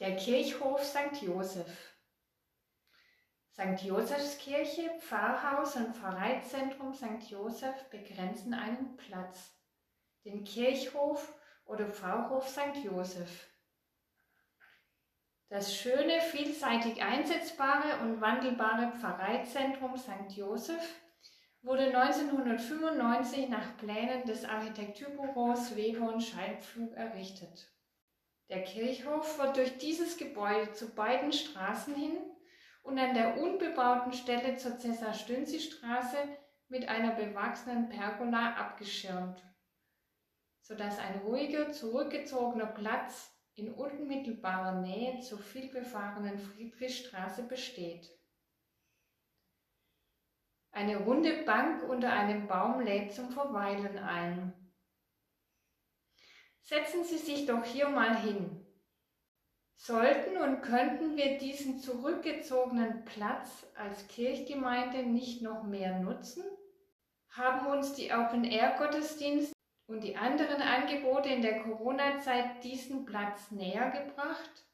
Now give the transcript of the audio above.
Der Kirchhof St. Joseph. St. Josephskirche, Pfarrhaus und Pfarreizentrum St. Joseph begrenzen einen Platz, den Kirchhof oder Pfarrhof St. Joseph. Das schöne, vielseitig einsetzbare und wandelbare Pfarreizentrum St. Joseph wurde 1995 nach Plänen des Architekturbüros Weber und Scheidpflug errichtet. Der Kirchhof wird durch dieses Gebäude zu beiden Straßen hin und an der unbebauten Stelle zur Cäsar-Stünzi-Straße mit einer bewachsenen Pergola abgeschirmt, sodass ein ruhiger, zurückgezogener Platz in unmittelbarer Nähe zur vielbefahrenen Friedrichstraße besteht. Eine runde Bank unter einem Baum lädt zum Verweilen ein. Setzen Sie sich doch hier mal hin. Sollten und könnten wir diesen zurückgezogenen Platz als Kirchgemeinde nicht noch mehr nutzen? Haben uns die Open-Air-Gottesdienste und die anderen Angebote in der Corona-Zeit diesen Platz näher gebracht?